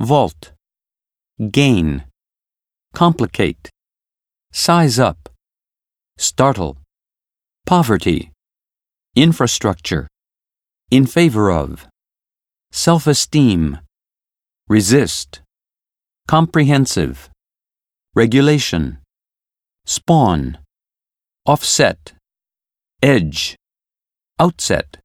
vault, gain, complicate, size up, startle, poverty, infrastructure, in favor of, self esteem, resist, comprehensive, regulation, spawn, offset, edge, outset,